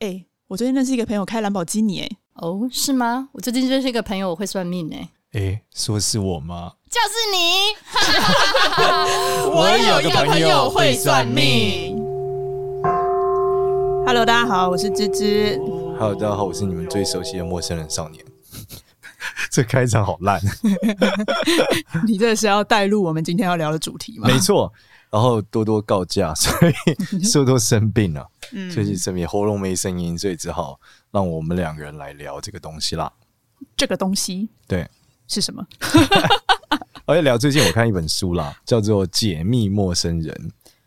哎，我最近认识一个朋友开兰博基尼，哎，哦，是吗？我最近认识一个朋友，我会算命，哎，哎，说是我吗？就是你。我有一个朋友会算命。Hello，大家好，我是芝芝。Hello，大家好，我是你们最熟悉的陌生人少年。这开场好烂。你这是要带入我们今天要聊的主题吗？没错。然后多多告假，所以多多生病了，最近生病，喉咙没声音，所以只好让我们两个人来聊这个东西啦。这个东西对是什么？而且聊最近我看一本书啦，叫做《解密陌生人》。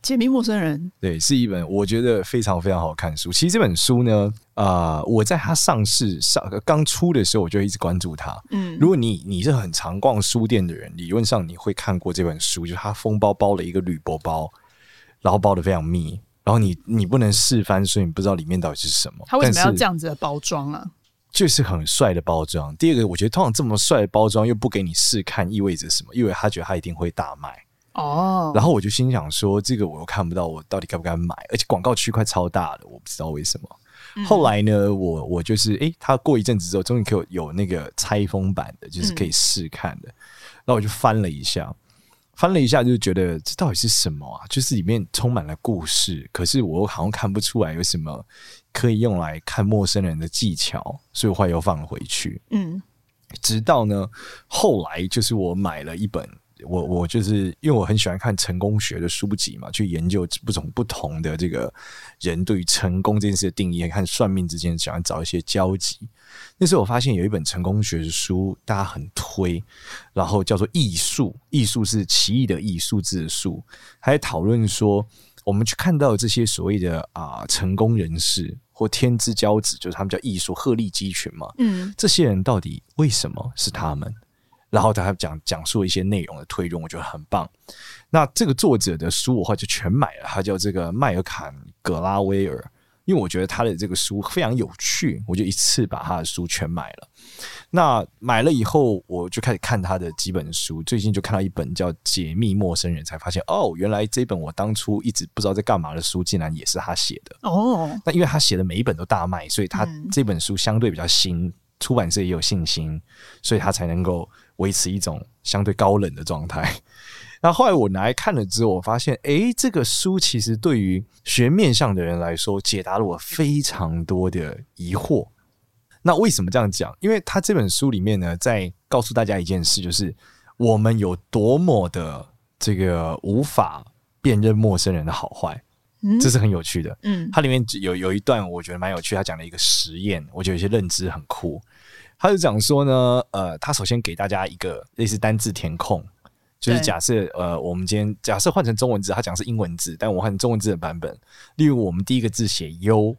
解密陌生人，对，是一本我觉得非常非常好看书。其实这本书呢，啊、呃，我在它上市上刚出的时候，我就一直关注它。嗯，如果你你是很常逛书店的人，理论上你会看过这本书，就是它封包包了一个铝箔包，然后包的非常密，然后你你不能试翻，所以你不知道里面到底是什么。它为什么要这样子的包装啊？就是很帅的包装。第二个，我觉得通常这么帅的包装又不给你试看，意味着什么？因为他觉得他一定会大卖。哦，然后我就心想说，这个我又看不到，我到底该不该买？而且广告区块超大的，我不知道为什么。嗯、后来呢，我我就是，诶，他过一阵子之后，终于给我有那个拆封版的，就是可以试看的。然后我就翻了一下，翻了一下，就觉得这到底是什么啊？就是里面充满了故事，可是我又好像看不出来有什么可以用来看陌生人的技巧，所以我后来又放了回去。嗯，直到呢，后来就是我买了一本。我我就是因为我很喜欢看成功学的书籍嘛，去研究不同不同的这个人对于成功这件事的定义，看算命之间想要找一些交集。那时候我发现有一本成功学的书，大家很推，然后叫做《艺术》，艺术是奇异的艺术字的数，还讨论说，我们去看到这些所谓的啊、呃、成功人士或天之骄子，就是他们叫艺术鹤立鸡群嘛，嗯，这些人到底为什么是他们？然后他讲讲述一些内容的推论，我觉得很棒。那这个作者的书，我后来就全买了。他叫这个迈尔坎·格拉威尔，因为我觉得他的这个书非常有趣，我就一次把他的书全买了。那买了以后，我就开始看他的几本书。最近就看到一本叫《解密陌生人》，才发现哦，原来这本我当初一直不知道在干嘛的书，竟然也是他写的哦。那因为他写的每一本都大卖，所以他这本书相对比较新，出版社也有信心，所以他才能够。维持一种相对高冷的状态。那后来我拿来看了之后，我发现，诶，这个书其实对于学面相的人来说，解答了我非常多的疑惑。那为什么这样讲？因为他这本书里面呢，在告诉大家一件事，就是我们有多么的这个无法辨认陌生人的好坏。嗯，这是很有趣的。嗯，它里面有有一段我觉得蛮有趣，他讲了一个实验，我觉得有些认知很酷。他就讲说呢，呃，他首先给大家一个类似单字填空，就是假设呃，我们今天假设换成中文字，他讲是英文字，但我换成中文字的版本。例如，我们第一个字写忧，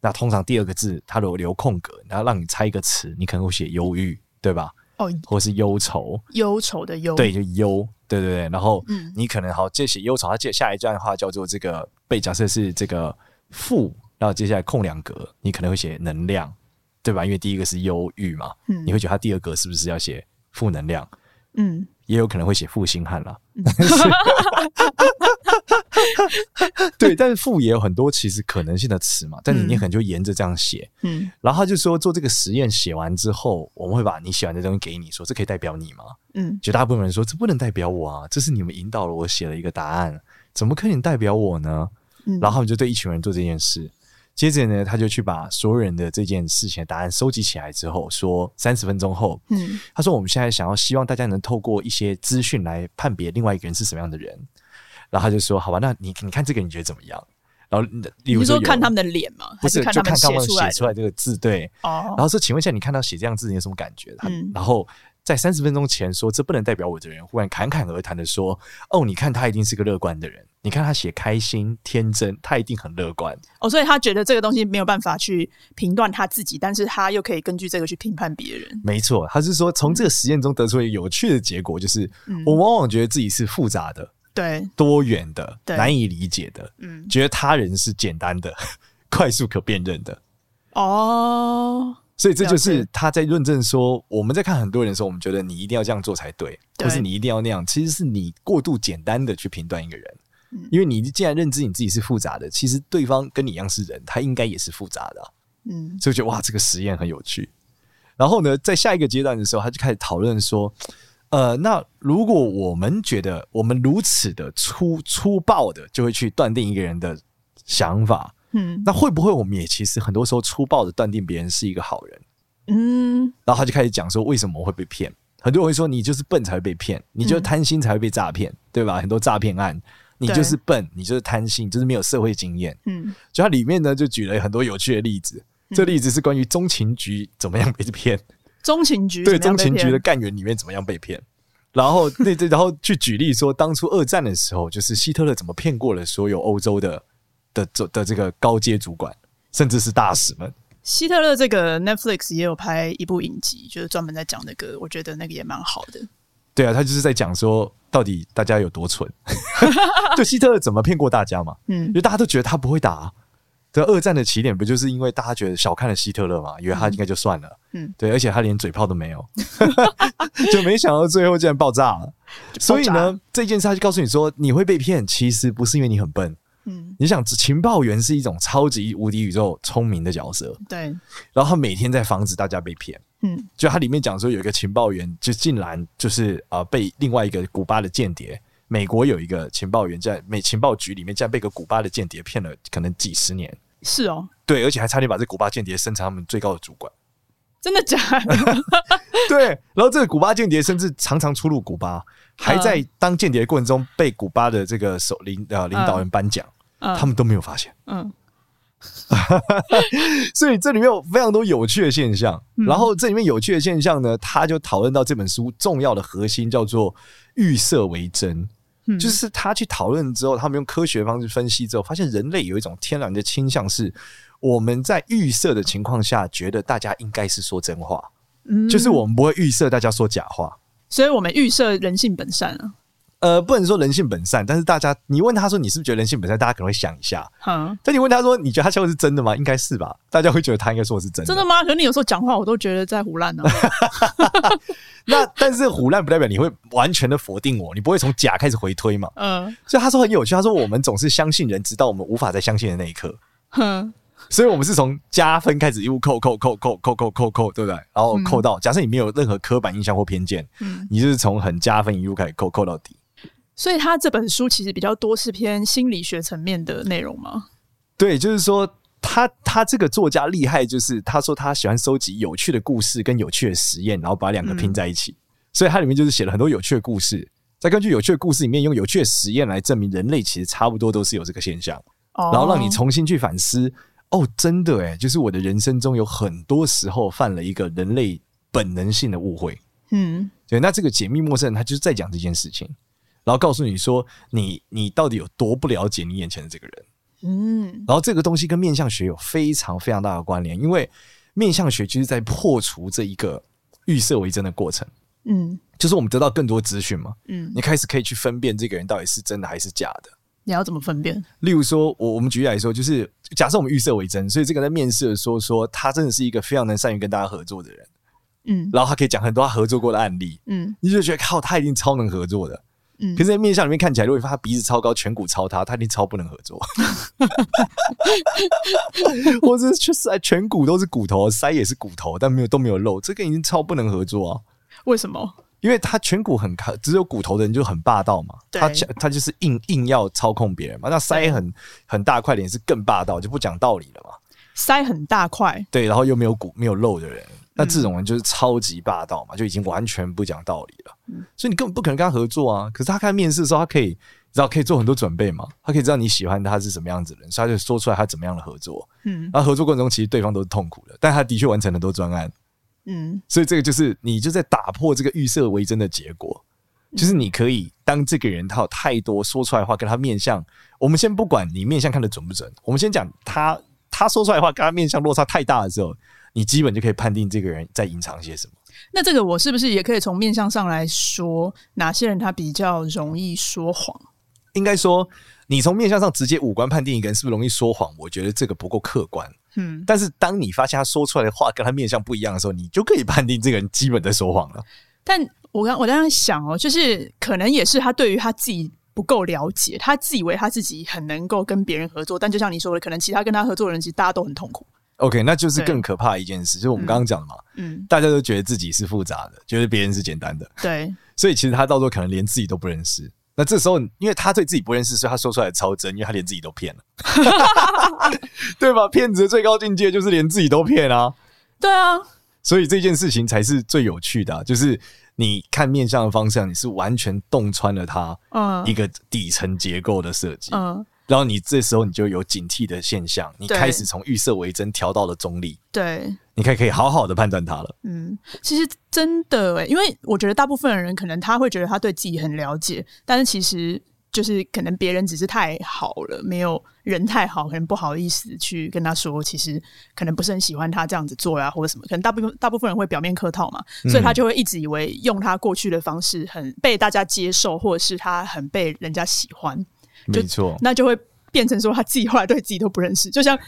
那通常第二个字它都留空格，然后让你猜一个词，你可能会写忧郁，对吧？哦，或是忧愁，忧愁的忧，对，就忧，对对对。然后，你可能好，接写忧愁，他接下一段话叫做这个被假设是这个负，然后接下来空两格，你可能会写能量。对吧？因为第一个是忧郁嘛，嗯，你会觉得他第二个是不是要写负能量？嗯，也有可能会写负心汉啦。嗯、对，但是负也有很多其实可能性的词嘛，但是你可能就沿着这样写，嗯，然后他就说做这个实验写完之后，我们会把你写完的东西给你，说这可以代表你吗？嗯，绝大部分人说这不能代表我啊，这是你们引导了我写了一个答案，怎么可能代表我呢？嗯，然后他们就对一群人做这件事。接着呢，他就去把所有人的这件事情的答案收集起来之后，说三十分钟后，嗯，他说我们现在想要希望大家能透过一些资讯来判别另外一个人是什么样的人，然后他就说，好吧，那你你看这个你觉得怎么样？然后例如说，看他们的脸吗？不是，看就看他们写出来这个字，对，哦，然后说，请问一下，你看到写这样字你有什么感觉？嗯，然后。在三十分钟前说这不能代表我的人，忽然侃侃而谈的说：“哦，你看他一定是个乐观的人，你看他写开心天真，他一定很乐观。”哦，所以他觉得这个东西没有办法去评断他自己，但是他又可以根据这个去评判别人。没错，他是说从这个实验中得出一个有趣的结果，就是、嗯、我往往觉得自己是复杂的、对多元的、难以理解的，嗯，觉得他人是简单的、快速可辨认的。哦。所以这就是他在论证说，我们在看很多人的时候，我们觉得你一定要这样做才对，或是你一定要那样，其实是你过度简单的去评断一个人。因为你既然认知你自己是复杂的，其实对方跟你一样是人，他应该也是复杂的、啊。嗯，所以觉得哇，这个实验很有趣。然后呢，在下一个阶段的时候，他就开始讨论说，呃，那如果我们觉得我们如此的粗粗暴的就会去断定一个人的想法，嗯，那会不会我们也其实很多时候粗暴的断定别人是一个好人？嗯，然后他就开始讲说，为什么会被骗？很多人会说，你就是笨才会被骗，你就是贪心才会被诈骗，嗯、对吧？很多诈骗案，你就是笨，你就是贪心，就是没有社会经验。嗯，就他里面呢，就举了很多有趣的例子。嗯、这例子是关于中情局怎么样被骗。中情局对中情局的干员里面怎么样被骗？然后对对，然后去举例说，当初二战的时候，就是希特勒怎么骗过了所有欧洲的的的的这个高阶主管，甚至是大使们。希特勒这个 Netflix 也有拍一部影集，就是专门在讲那个，我觉得那个也蛮好的。对啊，他就是在讲说，到底大家有多蠢，就希特勒怎么骗过大家嘛？嗯，因为大家都觉得他不会打啊。这二战的起点不就是因为大家觉得小看了希特勒嘛？以为他应该就算了。嗯，对，而且他连嘴炮都没有，就没想到最后竟然爆炸了。炸。所以呢，这件事他就告诉你说，你会被骗，其实不是因为你很笨。嗯，你想，情报员是一种超级无敌宇宙聪明的角色，对。然后他每天在防止大家被骗，嗯，就他里面讲说，有一个情报员就竟然就是啊、呃，被另外一个古巴的间谍，美国有一个情报员在美情报局里面，竟然被一个古巴的间谍骗了，可能几十年。是哦，对，而且还差点把这古巴间谍升成他们最高的主管，真的假的？对，然后这个古巴间谍甚至常常出入古巴，还在当间谍的过程中被古巴的这个首领呃领导人颁奖。嗯他们都没有发现，嗯，所以这里面有非常多有趣的现象。然后这里面有趣的现象呢，他就讨论到这本书重要的核心叫做预设为真，就是他去讨论之后，他们用科学方式分析之后，发现人类有一种天然的倾向，是我们在预设的情况下，觉得大家应该是说真话，就是我们不会预设大家说假话，所以我们预设人性本善啊。呃，不能说人性本善，但是大家，你问他说你是不是觉得人性本善，大家可能会想一下。嗯，但你问他说你觉得他说的是真的吗？应该是吧，大家会觉得他应该说的是真的。真的吗？可是你有时候讲话，我都觉得在胡乱呢。那但是胡乱不代表你会完全的否定我，你不会从假开始回推嘛？嗯，所以他说很有趣，他说我们总是相信人，直到我们无法再相信的那一刻。哼，所以我们是从加分开始一路扣扣扣扣扣扣扣扣，对不对？然后扣到假设你没有任何刻板印象或偏见，嗯，你就是从很加分一路开始扣扣到底。所以他这本书其实比较多是偏心理学层面的内容吗？对，就是说他他这个作家厉害，就是他说他喜欢收集有趣的故事跟有趣的实验，然后把两个拼在一起。嗯、所以他里面就是写了很多有趣的故事，再根据有趣的故事里面用有趣的实验来证明人类其实差不多都是有这个现象，哦、然后让你重新去反思。哦，真的诶，就是我的人生中有很多时候犯了一个人类本能性的误会。嗯，对，那这个解密陌生人他就是在讲这件事情。然后告诉你说你，你你到底有多不了解你眼前的这个人？嗯，然后这个东西跟面相学有非常非常大的关联，因为面相学就是在破除这一个预设为真的过程。嗯，就是我们得到更多资讯嘛。嗯，你开始可以去分辨这个人到底是真的还是假的。你要怎么分辨？例如说，我我们举例来说，就是假设我们预设为真，所以这个在面试的时候说他真的是一个非常能善于跟大家合作的人。嗯，然后他可以讲很多他合作过的案例。嗯，你就觉得靠，他一定超能合作的。嗯，可是，在面相里面看起来，如果他鼻子超高，颧骨超塌，他一定超不能合作。我这确实，颧骨都是骨头，腮也是骨头，但没有都没有肉，这个已经超不能合作啊！为什么？因为他颧骨很卡，只有骨头的人就很霸道嘛。对他他就是硬硬要操控别人嘛。那腮很很大块脸是更霸道，就不讲道理了嘛。腮很大块，对，然后又没有骨没有肉的人。那这种人就是超级霸道嘛，就已经完全不讲道理了。所以你根本不可能跟他合作啊。可是他看面试的时候，他可以知道可以做很多准备嘛，他可以知道你喜欢他是什么样子的人，所以他就说出来他怎么样的合作。嗯，然后合作过程中其实对方都是痛苦的，但他的确完成了很多专案。嗯，所以这个就是你就在打破这个预设为真的结果，就是你可以当这个人他有太多说出来的话跟他面相，我们先不管你面相看得准不准，我们先讲他他说出来的话跟他面相落差太大的时候。你基本就可以判定这个人在隐藏些什么。那这个我是不是也可以从面相上来说，哪些人他比较容易说谎？应该说，你从面相上直接五官判定一个人是不是容易说谎，我觉得这个不够客观。嗯，但是当你发现他说出来的话跟他面相不一样的时候，你就可以判定这个人基本在说谎了。但我刚我刚刚想哦，就是可能也是他对于他自己不够了解，他自以为他自己很能够跟别人合作，但就像你说的，可能其他跟他合作的人，其实大家都很痛苦。OK，那就是更可怕的一件事，就是我们刚刚讲的嘛，嗯，大家都觉得自己是复杂的，觉得别人是简单的，对，所以其实他到时候可能连自己都不认识。那这时候，因为他对自己不认识，所以他说出来的超真，因为他连自己都骗了 对吧？骗子的最高境界就是连自己都骗啊，对啊，所以这件事情才是最有趣的啊，就是你看面相的方向，你是完全洞穿了他一个底层结构的设计，嗯。然后你这时候你就有警惕的现象，你开始从预设为真调到了中立，对，你可以可以好好的判断它了。嗯，其实真的诶，因为我觉得大部分的人可能他会觉得他对自己很了解，但是其实就是可能别人只是太好了，没有人太好，可能不好意思去跟他说，其实可能不是很喜欢他这样子做呀，或者什么，可能大部分大部分人会表面客套嘛，所以他就会一直以为用他过去的方式很被大家接受，或者是他很被人家喜欢。没错，那就会变成说他自己后来对自己都不认识。就像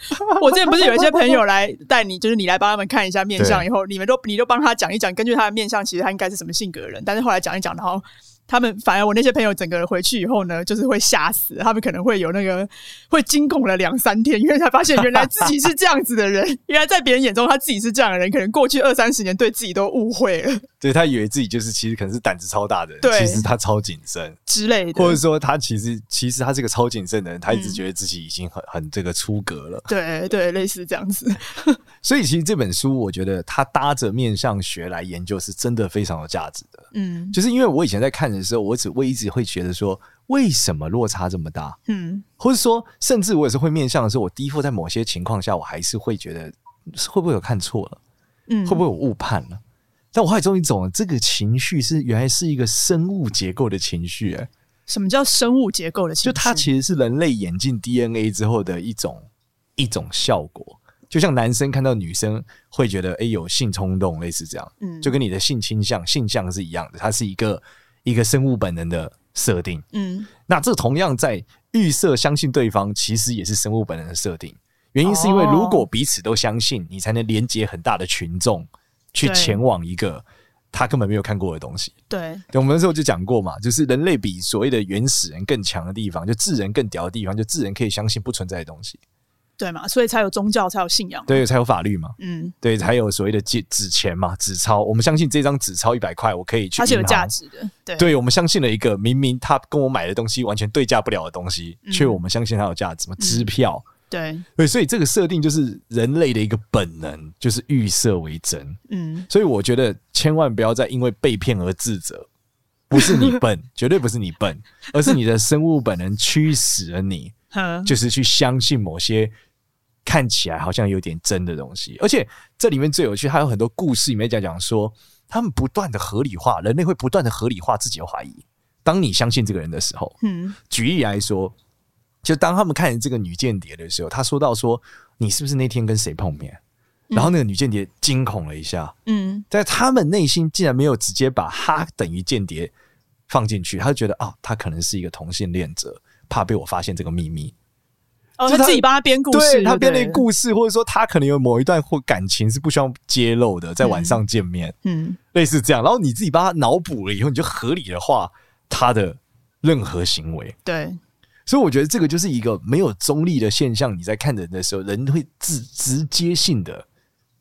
我之前不是有一些朋友来带你，就是你来帮他们看一下面相，以后你们都你都帮他讲一讲，根据他的面相，其实他应该是什么性格的人。但是后来讲一讲，然后。他们反而我那些朋友整个人回去以后呢，就是会吓死，他们可能会有那个会惊恐了两三天，因为才发现原来自己是这样子的人，原来在别人眼中他自己是这样的人，可能过去二三十年对自己都误会了。对，他以为自己就是其实可能是胆子超大的人，其实他超谨慎之类的，或者说他其实其实他是个超谨慎的人，他一直觉得自己已经很很这个出格了。对对，类似这样子。所以其实这本书我觉得他搭着面相学来研究是真的非常有价值的。嗯，就是因为我以前在看的时候，我只我一直会觉得说，为什么落差这么大？嗯，或者说，甚至我也是会面向的时候，我 default 在某些情况下，我还是会觉得会不会有看错了？嗯，会不会有误判了？但我后来终于懂了，这个情绪是原来是一个生物结构的情绪。哎，什么叫生物结构的情绪？就它其实是人类演进 DNA 之后的一种一种效果。就像男生看到女生会觉得哎、欸、有性冲动，类似这样，嗯，就跟你的性倾向、性向是一样的，它是一个一个生物本能的设定，嗯，那这同样在预设相信对方，其实也是生物本能的设定。原因是因为如果彼此都相信，你才能连接很大的群众去前往一个他根本没有看过的东西。对，我们那时候就讲过嘛，就是人类比所谓的原始人更强的地方，就智人更屌的地方，就智人可以相信不存在的东西。对嘛，所以才有宗教，才有信仰，对，才有法律嘛，嗯，对，才有所谓的纸纸钱嘛，纸钞。我们相信这张纸钞一百块，我可以去，它是有价值的。对，对，我们相信了一个明明他跟我买的东西完全对价不了的东西，却、嗯、我们相信它有价值嘛？支票，对，对，所以这个设定就是人类的一个本能，就是预设为真。嗯，所以我觉得千万不要再因为被骗而自责，不是你 笨，绝对不是你笨，而是你的生物本能驱使了你，就是去相信某些。看起来好像有点真的东西，而且这里面最有趣，还有很多故事里面讲讲说，他们不断的合理化，人类会不断的合理化自己的怀疑。当你相信这个人的时候，嗯，举例来说，就当他们看见这个女间谍的时候，他说到说，你是不是那天跟谁碰面？然后那个女间谍惊恐了一下，嗯，在他们内心竟然没有直接把他等于间谍放进去，他就觉得啊、哦，他可能是一个同性恋者，怕被我发现这个秘密。哦，他自己帮他编故事，他编了一个故事，或者说他可能有某一段或感情是不需要揭露的，在晚上见面，嗯，类似这样。然后你自己帮他脑补了以后，你就合理的化他的任何行为。对，所以我觉得这个就是一个没有中立的现象。你在看人的时候，人会直直接性的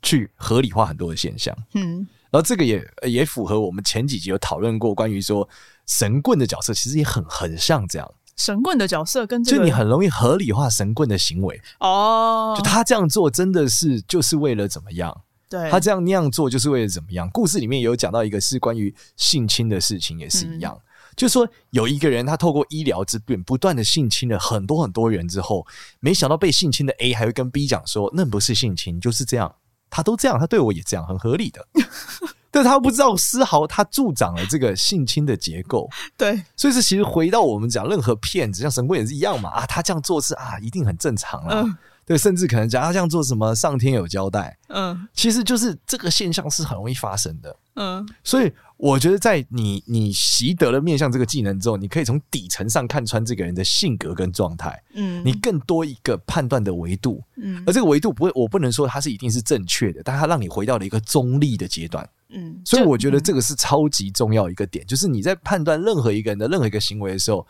去合理化很多的现象。嗯，然后这个也也符合我们前几集有讨论过关于说神棍的角色，其实也很很像这样。神棍的角色跟这个，就你很容易合理化神棍的行为哦，就他这样做真的是就是为了怎么样？对，他这样那样做就是为了怎么样？故事里面有讲到一个是关于性侵的事情，也是一样，嗯、就是说有一个人他透过医疗之便不断的性侵了很多很多人之后，没想到被性侵的 A 还会跟 B 讲说，那不是性侵，就是这样，他都这样，他对我也这样，很合理的。但他不知道丝毫，他助长了这个性侵的结构。对，所以是其实回到我们讲，任何骗子像神棍也是一样嘛啊，他这样做是啊，一定很正常了。嗯、对，甚至可能讲他这样做什么，上天有交代。嗯，其实就是这个现象是很容易发生的。嗯，所以我觉得在你你习得了面向这个技能之后，你可以从底层上看穿这个人的性格跟状态。嗯，你更多一个判断的维度。嗯，而这个维度不会，我不能说它是一定是正确的，但它让你回到了一个中立的阶段。嗯，所以我觉得这个是超级重要一个点，就是你在判断任何一个人的任何一个行为的时候，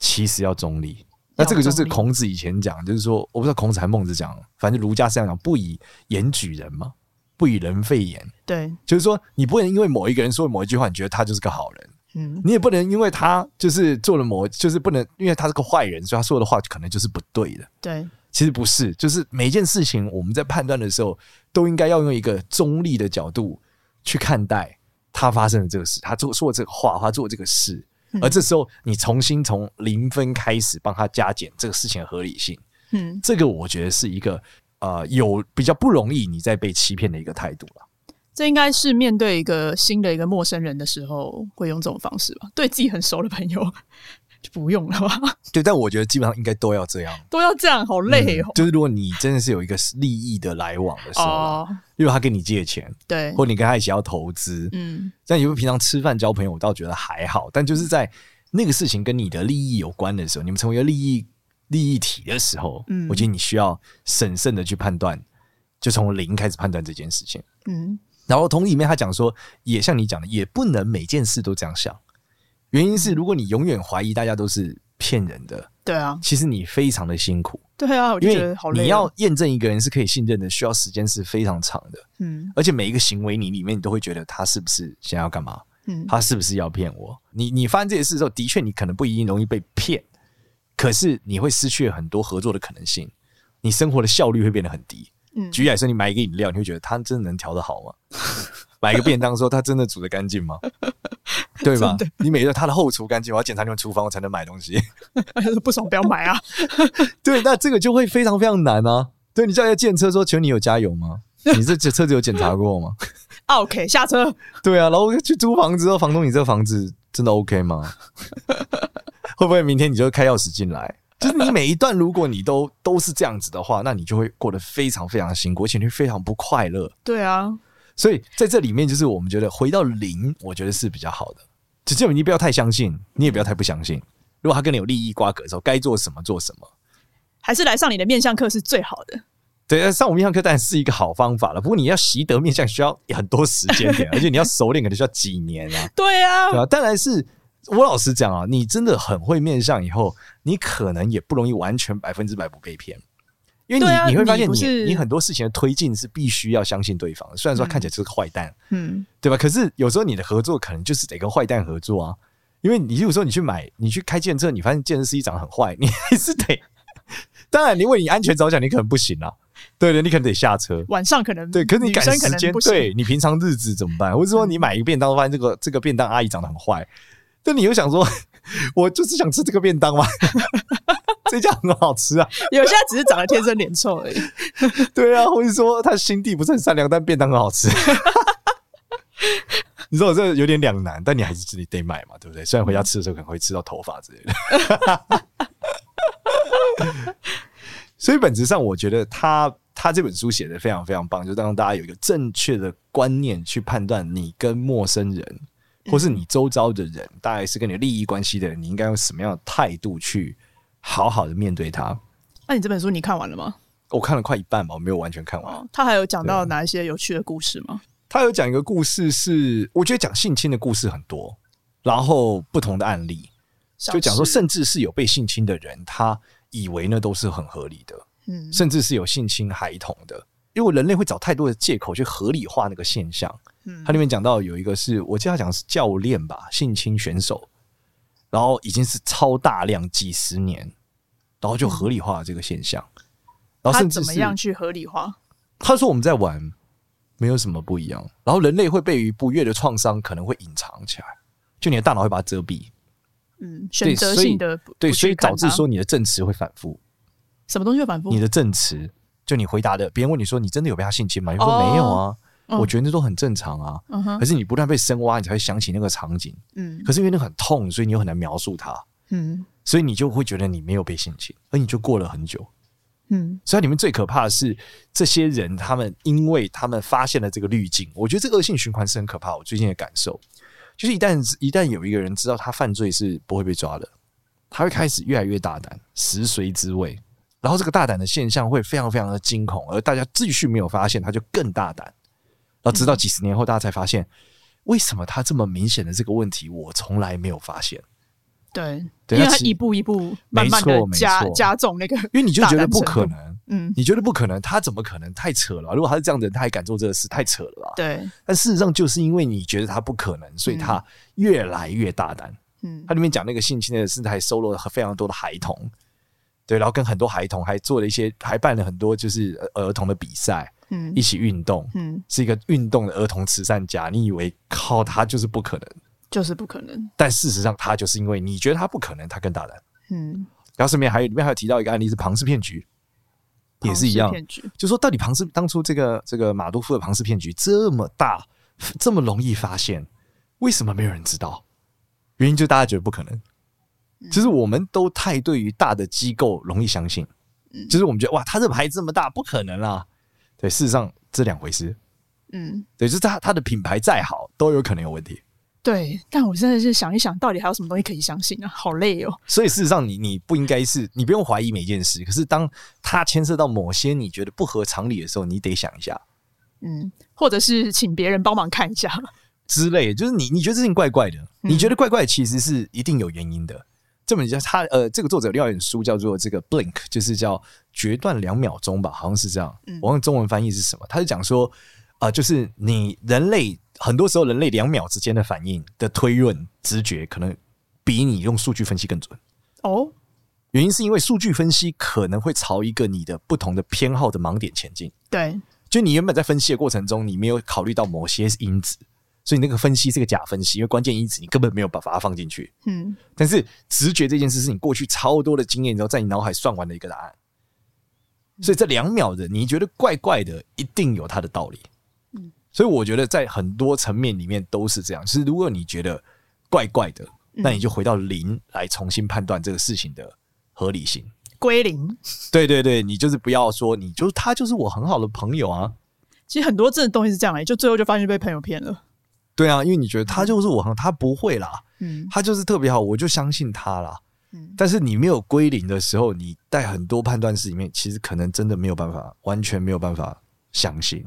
其实要中立。那这个就是孔子以前讲，就是说，我不知道孔子还孟子讲，反正儒家是这样讲，不以言举人嘛，不以人废言。对，就是说，你不能因为某一个人说某一句话，你觉得他就是个好人。嗯，你也不能因为他就是做了某，就是不能因为他是个坏人，所以他说的话可能就是不对的。对，其实不是，就是每一件事情我们在判断的时候，都应该要用一个中立的角度去看待他发生的这个事，他做说这个话，他做这个事。而这时候，你重新从零分开始帮他加减这个事情的合理性，嗯，这个我觉得是一个呃有比较不容易你在被欺骗的一个态度了。这应该是面对一个新的一个陌生人的时候会用这种方式吧？对自己很熟的朋友就不用了吧？对，但我觉得基本上应该都要这样，都要这样，好累哦。嗯，就是如果你真的是有一个利益的来往的时候，哦，例如他跟你借钱，对，或你跟他一起要投资，嗯，但因为平常吃饭交朋友，我倒觉得还好。但就是在那个事情跟你的利益有关的时候，你们成为一个利益利益体的时候，嗯，我觉得你需要审慎的去判断，就从零开始判断这件事情，嗯。然后同里面他讲说，也像你讲的，也不能每件事都这样想。原因是，如果你永远怀疑大家都是骗人的，对啊，其实你非常的辛苦。对啊，我就觉得好累。你要验证一个人是可以信任的，需要时间是非常长的。嗯，而且每一个行为，你里面你都会觉得他是不是想要干嘛？嗯，他是不是要骗我？你你发生这些事之后，的确你可能不一定容易被骗，可是你会失去很多合作的可能性，你生活的效率会变得很低。嗯，举例来说，你买一个饮料，你会觉得它真的能调得好吗？买一个便当，说它真的煮得干净吗？对吧？你每个它的后厨干净，我要检查你们厨房，我才能买东西。不爽不要买啊！对，那这个就会非常非常难啊。对，你叫人家检车说，请问你有加油吗？你这车子有检查过吗？OK，下车。对啊，然后去租房子，房东，你这个房子真的 OK 吗？会不会明天你就开钥匙进来？就是你每一段，如果你都都是这样子的话，那你就会过得非常非常辛苦，而且你会非常不快乐。对啊。所以在这里面，就是我们觉得回到零，我觉得是比较好的。只是你不要太相信，你也不要太不相信。如果他跟你有利益瓜葛的时候，该做什么做什么，还是来上你的面相课是最好的。对，上我面相课当然是一个好方法了。不过你要习得面相需要很多时间点，而且你要熟练可能需要几年啊。对啊，对啊。当然是我老实讲啊，你真的很会面相以后，你可能也不容易完全百分之百不被骗。因为你、啊、你会发现你，你你很多事情的推进是必须要相信对方的。虽然说看起来就是个坏蛋，嗯，对吧？可是有时候你的合作可能就是得跟坏蛋合作啊。因为你如果说你去买，你去开建车，你发现建设司机长得很坏，你还是得。当然，你为你安全着想，你可能不行啊。对的，你可能得下车。晚上可能对，可是你赶时间，对你平常日子怎么办？或者说你买一个便当，发现这个这个便当阿姨长得很坏，但你又想说，我就是想吃这个便当嘛。这家很好吃啊，有些只是长得天生脸臭而已。对啊，或者说他心地不是很善良，但便当很好吃。你说我这有点两难，但你还是自己得买嘛，对不对？虽然回家吃的时候可能会吃到头发之类的。所以本质上，我觉得他他这本书写的非常非常棒，就让大家有一个正确的观念去判断你跟陌生人，或是你周遭的人，大概是跟你利益关系的人，你应该用什么样的态度去。好好的面对他。那你这本书你看完了吗？我看了快一半吧，我没有完全看完。哦，他还有讲到哪一些有趣的故事吗？他有讲一个故事是，我觉得讲性侵的故事很多，然后不同的案例，就讲说，甚至是有被性侵的人，他以为那都是很合理的，嗯，甚至是有性侵孩童的，因为人类会找太多的借口去合理化那个现象。嗯，他里面讲到有一个是我记得他讲的是教练吧，性侵选手。然后已经是超大量几十年，然后就合理化了这个现象。嗯、然后甚至他怎么样去合理化？他说我们在玩，没有什么不一样。然后人类会被于不悦的创伤可能会隐藏起来，就你的大脑会把它遮蔽。嗯，选择性的对，所以导致说你的证词会反复。什么东西会反复？你的证词，就你回答的，别人问你说你真的有被他性侵吗？你说没有啊。哦我觉得那都很正常啊，嗯、可是你不断被深挖，你才会想起那个场景。嗯，可是因为那个很痛，所以你又很难描述它。嗯，所以你就会觉得你没有被性侵，而你就过了很久。嗯，所以里面最可怕的是这些人，他们因为他们发现了这个滤镜，我觉得这个恶性循环是很可怕。我最近的感受就是，一旦一旦有一个人知道他犯罪是不会被抓的，他会开始越来越大胆，食髓知味。然后这个大胆的现象会非常非常的惊恐，而大家继续没有发现，他就更大胆。然后直到几十年后，大家才发现，为什么他这么明显的这个问题，我从来没有发现。对，对，因为他一步一步慢慢的加加重那个，因为你就觉得不可能，嗯，你觉得不可能，他怎么可能？太扯了！如果他是这样的人，他还敢做这个事，太扯了吧？对。但事实上，就是因为你觉得他不可能，所以他越来越大胆。嗯，他里面讲那个性侵的是还收录了非常多的孩童，对，然后跟很多孩童还做了一些，还办了很多就是儿童的比赛，嗯，一起运动，嗯，是一个运动的儿童慈善家。你以为靠他就是不可能？就是不可能，但事实上，他就是因为你觉得他不可能，他更大胆。嗯，然后顺便还有里面还有提到一个案例是庞氏骗局，也是一样，就说到底庞氏当初这个这个马多夫的庞氏骗局这么大，这么容易发现，为什么没有人知道？原因就大家觉得不可能，就是我们都太对于大的机构容易相信，就是我们觉得哇，他这牌这么大，不可能啦。对，事实上这两回事。嗯，对，就是他他的品牌再好，都有可能有问题。对，但我真的是想一想，到底还有什么东西可以相信啊？好累哦。所以事实上你，你你不应该是，你不用怀疑每件事。可是，当它牵涉到某些你觉得不合常理的时候，你得想一下，嗯，或者是请别人帮忙看一下之类。就是你你觉得这事情怪怪的，你觉得怪怪，其实是一定有原因的。嗯、这本叫他呃，这个作者另外一本书叫做这个 Blink，就是叫决断两秒钟吧，好像是这样。嗯、我忘了中文翻译是什么？他是讲说啊、呃，就是你人类。很多时候，人类两秒之间的反应的推论、直觉，可能比你用数据分析更准。哦，原因是因为数据分析可能会朝一个你的不同的偏好的盲点前进。对，就你原本在分析的过程中，你没有考虑到某些因子，所以那个分析是个假分析，因为关键因子你根本没有把把它放进去。嗯，但是直觉这件事是你过去超多的经验之后，在你脑海算完的一个答案。所以这两秒的你觉得怪怪的，一定有它的道理。嗯所以我觉得在很多层面里面都是这样。就是如果你觉得怪怪的，那你就回到零来重新判断这个事情的合理性，归零。对对对，你就是不要说，你就是他就是我很好的朋友啊。其实很多这种东西是这样哎，就最后就发现被朋友骗了。对啊，因为你觉得他就是我很，他不会啦，嗯，他就是特别好，我就相信他啦。嗯，但是你没有归零的时候，你在很多判断式里面，其实可能真的没有办法，完全没有办法相信。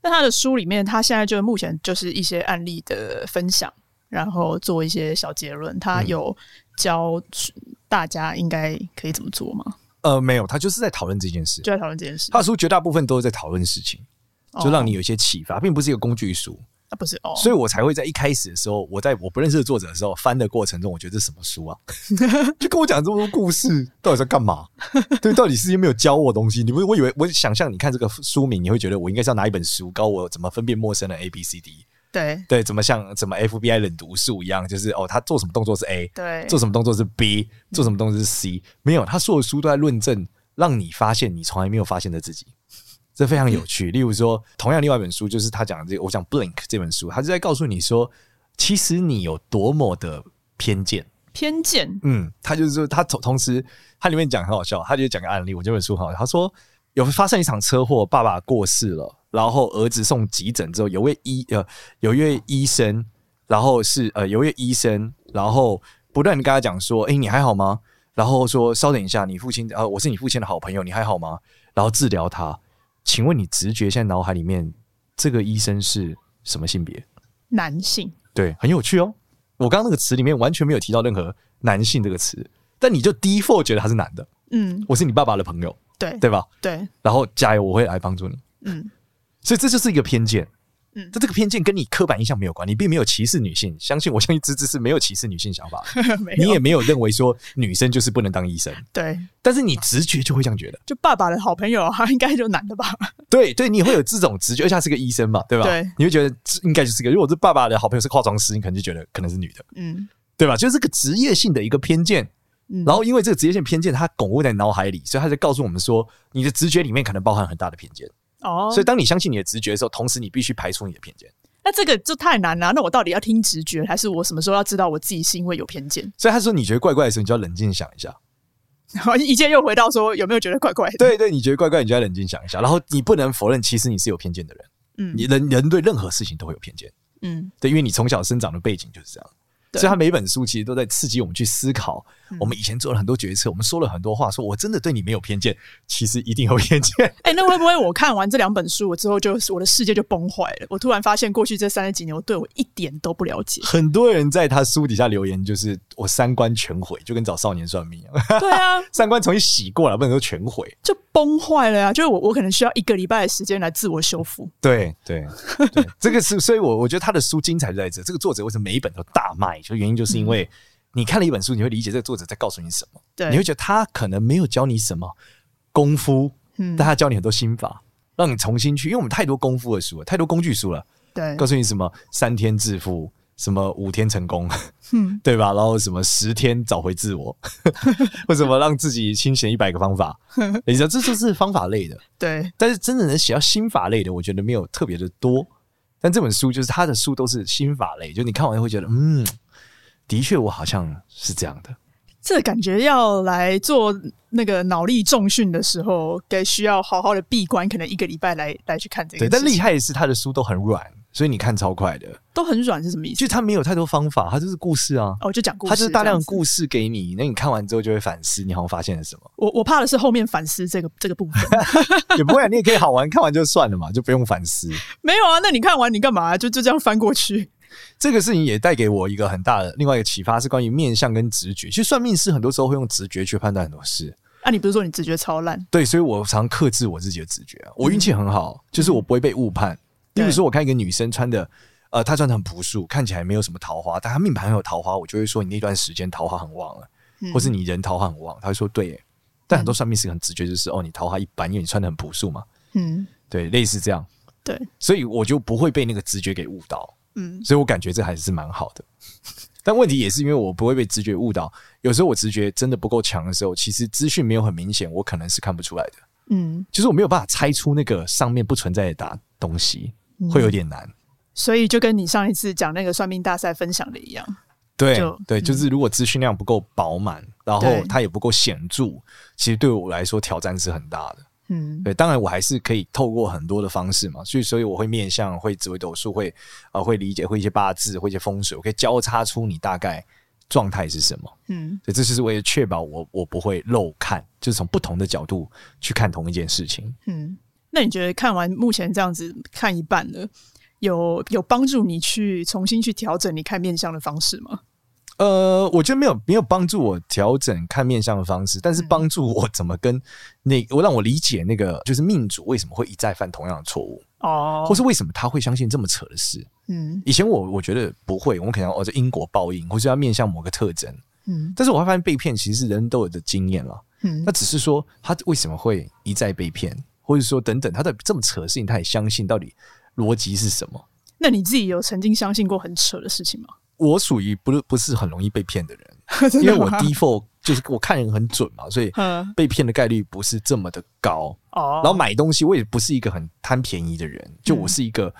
那他的书里面，他现在就目前就是一些案例的分享，然后做一些小结论。他有教大家应该可以怎么做吗？呃，没有，他就是在讨论这件事，就在讨论这件事。他的书绝大部分都是在讨论事情，就让你有一些启发，并不是一个工具书。啊，不是哦，所以我才会在一开始的时候，我在我不认识的作者的时候翻的过程中，我觉得这是什么书啊？就跟我讲这么多故事，到底在干嘛？对，到底是有没有教我东西？你不，我以为我想象你看这个书名，你会觉得我应该是要拿一本书，教我怎么分辨陌生的 A B C D。对对，怎么像怎么 F B I 冷读术一样，就是哦，他做什么动作是 A，对，做什么动作是 B，做什么动作是 C，没有，他所有书都在论证，让你发现你从来没有发现的自己。这非常有趣。例如说，同样另外一本书，就是他讲的这个，我讲《Blink》这本书，他是在告诉你说，其实你有多么的偏见。偏见，嗯，他就是说，他同同时，他里面讲很好笑，他就讲个案例。我这本书很好，他说有发生一场车祸，爸爸过世了，然后儿子送急诊之后，有位医呃，有一位医生，然后是呃，有一位医生，然后不断的跟他讲说，哎，你还好吗？然后说，稍等一下，你父亲呃，我是你父亲的好朋友，你还好吗？然后治疗他。请问你直觉现在脑海里面这个医生是什么性别？男性。对，很有趣哦。我刚刚那个词里面完全没有提到任何男性这个词，但你就 default 觉得他是男的。嗯，我是你爸爸的朋友，对对吧？对。然后加油，我会来帮助你。嗯，所以这就是一个偏见。嗯，这这个偏见跟你刻板印象没有关，你并没有歧视女性。相信我，相信芝芝是没有歧视女性想法，你也没有认为说女生就是不能当医生。对，但是你直觉就会这样觉得，就爸爸的好朋友，他应该就男的吧？对对，你会有这种直觉，而且他是个医生嘛，对吧？对，你会觉得应该就是个。如果是爸爸的好朋友是化妆师，你可能就觉得可能是女的，嗯，对吧？就是这个职业性的一个偏见，嗯，然后因为这个职业性偏见，它巩固在脑海里，所以他就告诉我们说，你的直觉里面可能包含很大的偏见。哦，所以当你相信你的直觉的时候，同时你必须排除你的偏见。那这个就太难了。那我到底要听直觉，还是我什么时候要知道我自己是因为有偏见？所以他说，你觉得怪怪的时候，你就要冷静想一下。然后一切又回到说，有没有觉得怪怪的？对对，你觉得怪怪，你就要冷静想一下。然后你不能否认，其实你是有偏见的人。嗯，你人人对任何事情都会有偏见。嗯，对，因为你从小生长的背景就是这样。所以他每本书其实都在刺激我们去思考。我们以前做了很多决策，我们说了很多话，说我真的对你没有偏见，其实一定有偏见。哎、欸，那会不会我看完这两本书，我之后就我的世界就崩坏了？我突然发现，过去这三十几年，我对我一点都不了解。很多人在他书底下留言，就是我三观全毁，就跟找少年算命一样。对啊，三观重新洗过了，不能说全毁，就崩坏了呀。就是我，我可能需要一个礼拜的时间来自我修复。对对对，这个是，所以我我觉得他的书精彩就在这。这个作者为什么每一本都大卖？就原因就是因为。嗯你看了一本书，你会理解这个作者在告诉你什么。对，你会觉得他可能没有教你什么功夫，嗯，但他教你很多心法，让你重新去。因为我们太多功夫的书了，太多工具书了。对，告诉你什么三天致富，什么五天成功，嗯，对吧？然后什么十天找回自我，为什么让自己清闲一百个方法。你知道，这就是方法类的。对，但是真的能写到心法类的，我觉得没有特别的多。但这本书就是他的书都是心法类，就你看完会觉得，嗯。的确，我好像是这样的。这感觉要来做那个脑力重训的时候，该需要好好的闭关，可能一个礼拜来来去看这个。对，但厉害的是他的书都很软，所以你看超快的。都很软是什么意思？就他没有太多方法，他就是故事啊。哦，就讲故事，他就是大量的故事给你，那你看完之后就会反思，你好像发现了什么。我我怕的是后面反思这个这个部分。也不会啊，你也可以好玩，看完就算了嘛，就不用反思。没有啊，那你看完你干嘛？就就这样翻过去。这个事情也带给我一个很大的另外一个启发，是关于面相跟直觉。其实算命师很多时候会用直觉去判断很多事。啊，你不是说你直觉超烂？对，所以我常克制我自己的直觉。我运气很好，就是我不会被误判。比如说，我看一个女生穿的，呃，她穿的很朴素，看起来没有什么桃花，但她命盘很有桃花，我就会说你那段时间桃花很旺了，或是你人桃花很旺。她会说对，但很多算命师很直觉就是哦，你桃花一般，因为你穿的很朴素嘛。嗯，对，类似这样。对，所以我就不会被那个直觉给误导。嗯，所以我感觉这还是蛮好的，但问题也是因为我不会被直觉误导。有时候我直觉真的不够强的时候，其实资讯没有很明显，我可能是看不出来的。嗯，就是我没有办法猜出那个上面不存在的答东西，会有点难。嗯，所以就跟你上一次讲那个算命大赛分享的一样，对对，就是如果资讯量不够饱满，然后它也不够显著，其实对我来说挑战是很大的。嗯，对，当然我还是可以透过很多的方式嘛，所以所以我会面相，会紫微斗数，会啊、呃、会理解，会一些八字，会一些风水，我可以交叉出你大概状态是什么。嗯，所以，这就是为了确保我我不会漏看，就是从不同的角度去看同一件事情。嗯，那你觉得看完目前这样子看一半了，有有帮助你去重新去调整你看面相的方式吗？呃，我觉得没有没有帮助我调整看面相的方式，但是帮助我怎么跟那我让我理解那个就是命主为什么会一再犯同样的错误哦，或是为什么他会相信这么扯的事？嗯，以前我我觉得不会，我们可能哦这因果报应，或是要面向某个特征，嗯，但是我会发现被骗其实人都有的经验了，嗯，那只是说他为什么会一再被骗，或者说等等，他的这么扯的事情，他也相信，到底逻辑是什么？那你自己有曾经相信过很扯的事情吗？我属于不是不是很容易被骗的人，因为我 default 就是我看人很准嘛，所以被骗的概率不是这么的高。然后买东西我也不是一个很贪便宜的人，就我是一个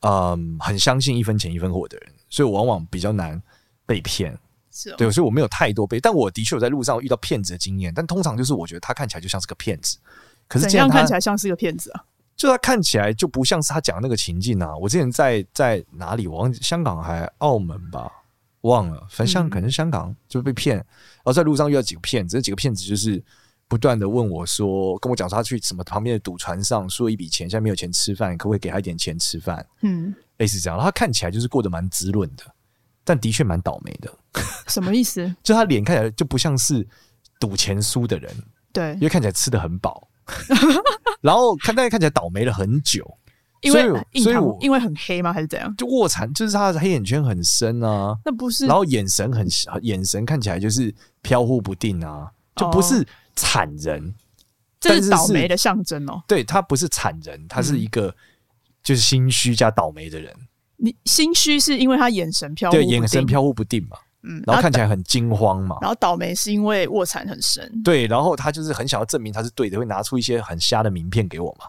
嗯很相信一分钱一分货的人，所以我往往比较难被骗。是，对，所以我没有太多被，但我的确有在路上遇到骗子的经验，但通常就是我觉得他看起来就像是个骗子。可是这样看起来像是个骗子啊？就他看起来就不像是他讲的那个情境啊！我之前在在哪里？我忘记香港还澳门吧，忘了。反正像可能是香港就被骗，然后在路上遇到几个骗子，这几个骗子就是不断的问我说，跟我讲说他去什么旁边的赌船上输了一笔钱，现在没有钱吃饭，可不可以给他一点钱吃饭？嗯，类似这样。然后他看起来就是过得蛮滋润的，但的确蛮倒霉的。什么意思？就他脸看起来就不像是赌钱输的人，对，因为看起来吃的很饱。然后看，大家看起来倒霉了很久，因为所以我因为很黑吗？还是怎样？就卧蚕，就是他的黑眼圈很深啊。那不是，然后眼神很眼神看起来就是飘忽不定啊，就不是惨人，这是倒霉的象征哦。对，他不是惨人，他是一个就是心虚加倒霉的人。你心虚是因为他眼神飘忽，对，眼神飘忽不定嘛。嗯，然后看起来很惊慌嘛，然后倒霉是因为卧蚕很深，对，然后他就是很想要证明他是对的，会拿出一些很瞎的名片给我嘛，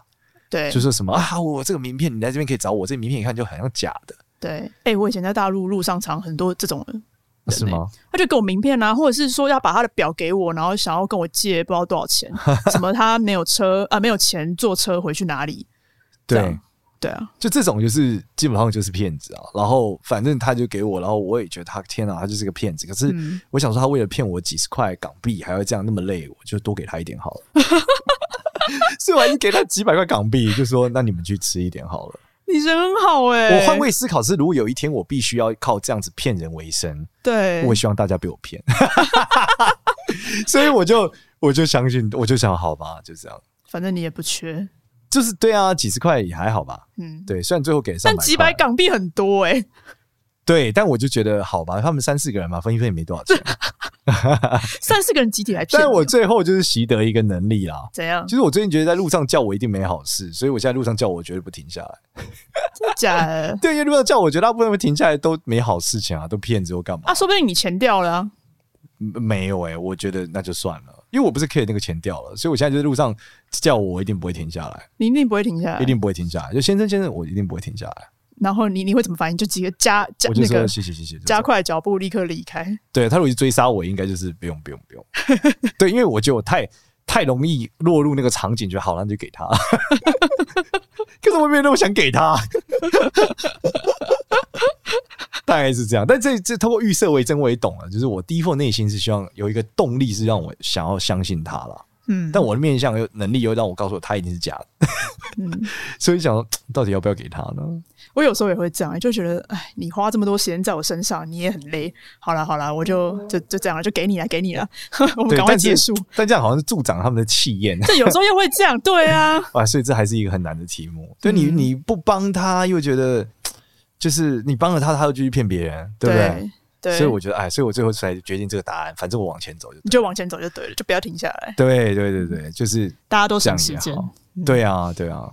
对，就说什么啊，我这个名片你在这边可以找我，这个名片一看就很像假的，对，哎、欸，我以前在大陆路上常很多这种人，是吗？他就给我名片啊，或者是说要把他的表给我，然后想要跟我借不知道多少钱，什么他没有车啊，没有钱坐车回去哪里，对。对啊，就这种就是基本上就是骗子啊。然后反正他就给我，然后我也觉得他天啊，他就是个骗子。可是我想说，他为了骗我几十块港币，还要这样那么累，我就多给他一点好了。所以我还是给他几百块港币，就说那你们去吃一点好了。你人很好哎、欸。我换位思考是，如果有一天我必须要靠这样子骗人为生，对，我也希望大家被我骗。所以我就我就相信，我就想好吧，就这样。反正你也不缺。就是对啊，几十块也还好吧。嗯，对，虽然最后给上，但几百港币很多哎、欸。对，但我就觉得好吧，他们三四个人嘛，分一分也没多少钱。三四个人集体来骗，但我最后就是习得一个能力啦。怎样？其实我最近觉得在路上叫我一定没好事，所以我现在路上叫我绝对不停下来。真的假的？对，因为路上叫我，觉得大部分会停下来都没好事情啊，都骗子，又干嘛？啊，说不定你钱掉了啊。没有哎、欸，我觉得那就算了。因为我不是 care 那个钱掉了，所以我现在就在路上叫我，我一定不会停下来。你一定不会停下来，一定不会停下来。就先生先生，我一定不会停下来。然后你你会怎么反应？就直接加加那个，谢谢谢谢，加快脚步，立刻离开。对，他如果追杀我，应该就是不用不用不用。对，因为我觉得我太太容易落入那个场景，就好了，那就给他。可是我没有那么想给他。大概是这样，但这这通过预设为真，我也懂了。就是我第一份内心是希望有一个动力，是让我想要相信他了。嗯，但我的面相又能力又让我告诉我他一定是假的。嗯，所以想到底要不要给他呢？我有时候也会这样，就觉得哎，你花这么多时间在我身上，你也很累。好了好了，我就就就这样了，就给你了，给你了。我们赶快结束。但这样好像是助长他们的气焰。这有时候又会这样，对啊。啊，所以这还是一个很难的题目。对你你不帮他，又觉得。就是你帮了他，他又继续骗别人，对不对？对，所以我觉得，哎，所以我最后才决定这个答案。反正我往前走就，你就往前走就对了，就不要停下来。对对对对，就是大家都省时间。对啊对啊，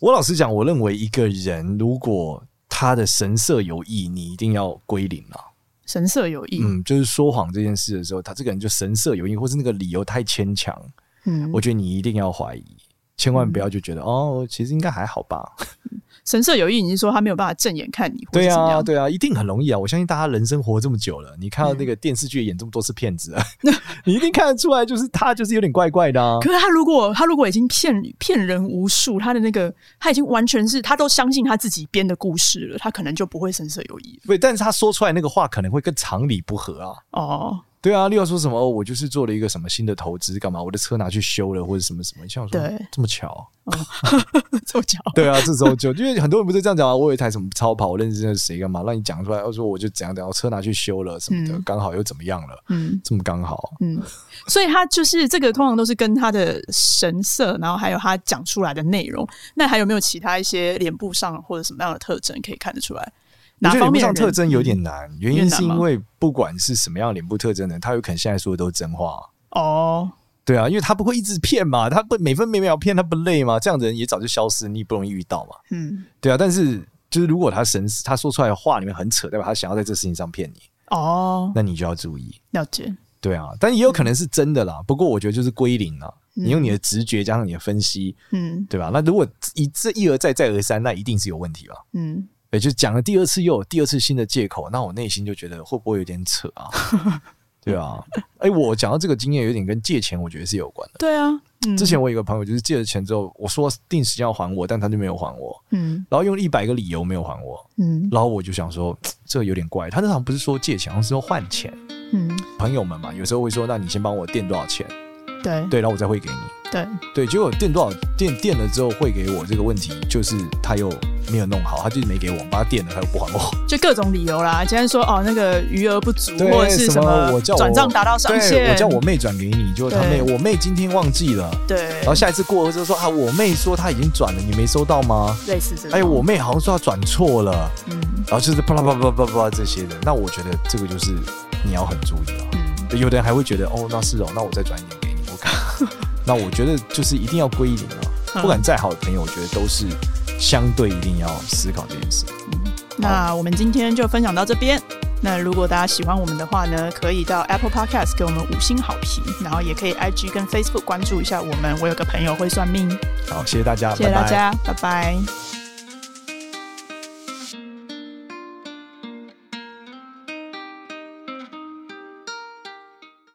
我老实讲，我认为一个人如果他的神色有异，你一定要归零了。神色有异，嗯，就是说谎这件事的时候，他这个人就神色有异，或是那个理由太牵强，嗯，我觉得你一定要怀疑，千万不要就觉得、嗯、哦，其实应该还好吧。神色有意，你是说他没有办法正眼看你？对啊，对啊，一定很容易啊！我相信大家人生活这么久了，你看到那个电视剧演这么多次骗子啊，嗯、你一定看得出来，就是他就是有点怪怪的啊。可是他如果他如果已经骗骗人无数，他的那个他已经完全是他都相信他自己编的故事了，他可能就不会神色有异。对，但是他说出来那个话可能会跟常理不合啊。哦。对啊，例如说什么哦，我就是做了一个什么新的投资，干嘛？我的车拿去修了，或者什么什么，像我说对 这么巧，哦、这么巧，对啊，这时候就因为很多人不是这样讲啊，我有一台什么超跑，我认识那是谁干嘛？让你讲出来，我说我就怎样怎样，车拿去修了什么的，刚、嗯、好又怎么样了？嗯，这么刚好，嗯，所以他就是这个，通常都是跟他的神色，然后还有他讲出来的内容。那还有没有其他一些脸部上或者什么样的特征可以看得出来？我觉得脸部上特征有点难，原因是因为不管是什么样脸部特征呢，他有可能现在说的都是真话哦。对啊，因为他不会一直骗嘛，他不每分每秒骗，他不累吗？这样的人也早就消失，你不容易遇到嘛。嗯，对啊。但是就是如果他神他说出来的话里面很扯，代表他想要在这事情上骗你哦，那你就要注意。了解。对啊，但也有可能是真的啦。不过我觉得就是归零了，你用你的直觉加上你的分析，嗯，对吧？那如果一这一而再再而三，那一定是有问题吧？嗯。对，就讲了第二次，又有第二次新的借口，那我内心就觉得会不会有点扯啊？对啊，哎、欸，我讲到这个经验有点跟借钱，我觉得是有关的。对啊，嗯、之前我有一个朋友，就是借了钱之后，我说定时间要还我，但他就没有还我，嗯，然后用一百个理由没有还我，嗯，然后我就想说这个有点怪，他那场不是说借钱，而是说换钱，嗯，朋友们嘛，有时候会说，那你先帮我垫多少钱？对对，然后我再汇给你。对对，结果垫多少垫垫了之后汇给我这个问题，就是他又没有弄好，他就是没给我，把他垫了，他又不还我，就各种理由啦。今天说哦，那个余额不足，或者是什么我叫我转账达到上限，我叫我妹转给你，就他妹我妹今天忘记了，对，然后下一次过后就说啊，我妹说她已经转了，你没收到吗？类似这种，哎，我妹好像说她转错了，嗯，然后就是啪啦啪啦啪啦啪啦这些的，那我觉得这个就是你要很注意了。嗯，有的人还会觉得哦，那是哦，那我再转一点给你，我看。那我觉得就是一定要归零啊！不管再好的朋友，我觉得都是相对一定要思考这件事。嗯，那我们今天就分享到这边。那如果大家喜欢我们的话呢，可以到 Apple Podcast 给我们五星好评，然后也可以 IG 跟 Facebook 关注一下我们。我有个朋友会算命。好，谢谢大家，谢谢大家，拜拜。拜拜。